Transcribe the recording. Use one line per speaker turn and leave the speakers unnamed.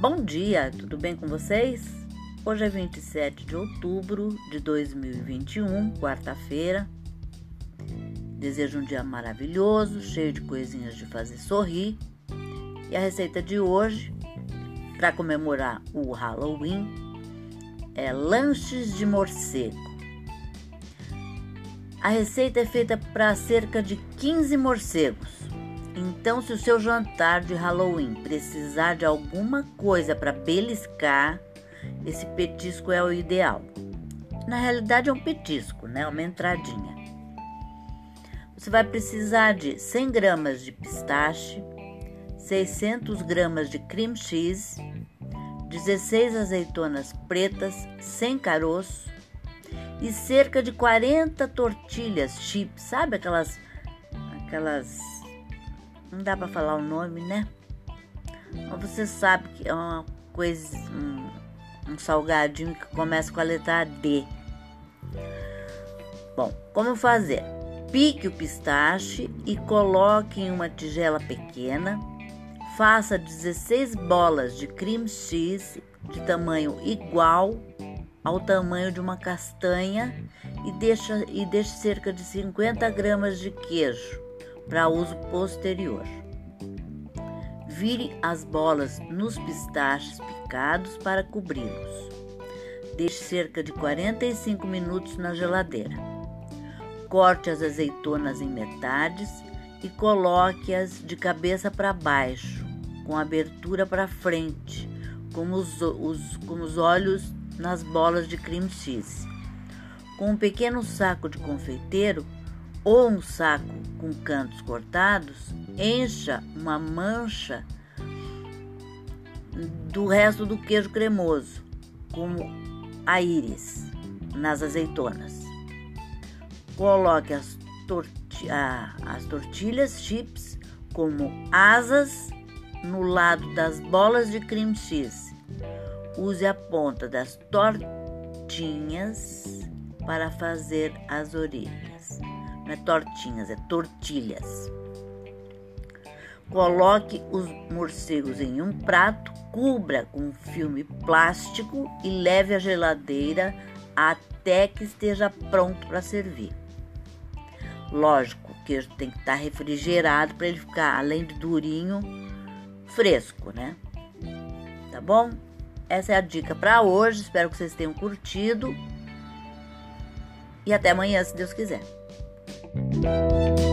Bom dia, tudo bem com vocês? Hoje é 27 de outubro de 2021, quarta-feira. Desejo um dia maravilhoso, cheio de coisinhas de fazer sorrir. E a receita de hoje, para comemorar o Halloween, é lanches de morcego. A receita é feita para cerca de 15 morcegos. Então, se o seu jantar de Halloween precisar de alguma coisa para beliscar, esse petisco é o ideal. Na realidade, é um petisco, né? Uma entradinha. Você vai precisar de 100 gramas de pistache, 600 gramas de cream cheese, 16 azeitonas pretas sem caroço e cerca de 40 tortilhas chips, sabe aquelas aquelas não dá para falar o nome, né? Mas você sabe que é uma coisa um, um salgadinho que começa com a letra D. Bom, como fazer? Pique o pistache e coloque em uma tigela pequena. Faça 16 bolas de cream cheese de tamanho igual ao tamanho de uma castanha e deixe, e deixe cerca de 50 gramas de queijo para uso posterior. Vire as bolas nos pistaches picados para cobri-los. Deixe cerca de 45 minutos na geladeira. Corte as azeitonas em metades e coloque-as de cabeça para baixo, com abertura para frente, com os, os, com os olhos nas bolas de cream cheese. Com um pequeno saco de confeiteiro ou um saco com cantos cortados, encha uma mancha do resto do queijo cremoso, como a íris, nas azeitonas. Coloque as, as tortilhas chips como asas no lado das bolas de cream cheese. Use a ponta das tortinhas para fazer as orelhas. Não é tortinhas, é tortilhas. Coloque os morcegos em um prato, cubra com filme plástico e leve à geladeira até que esteja pronto para servir. Lógico, o queijo tem que estar refrigerado para ele ficar, além de durinho, fresco, né? Tá bom? Essa é a dica para hoje. Espero que vocês tenham curtido. E até amanhã, se Deus quiser. Música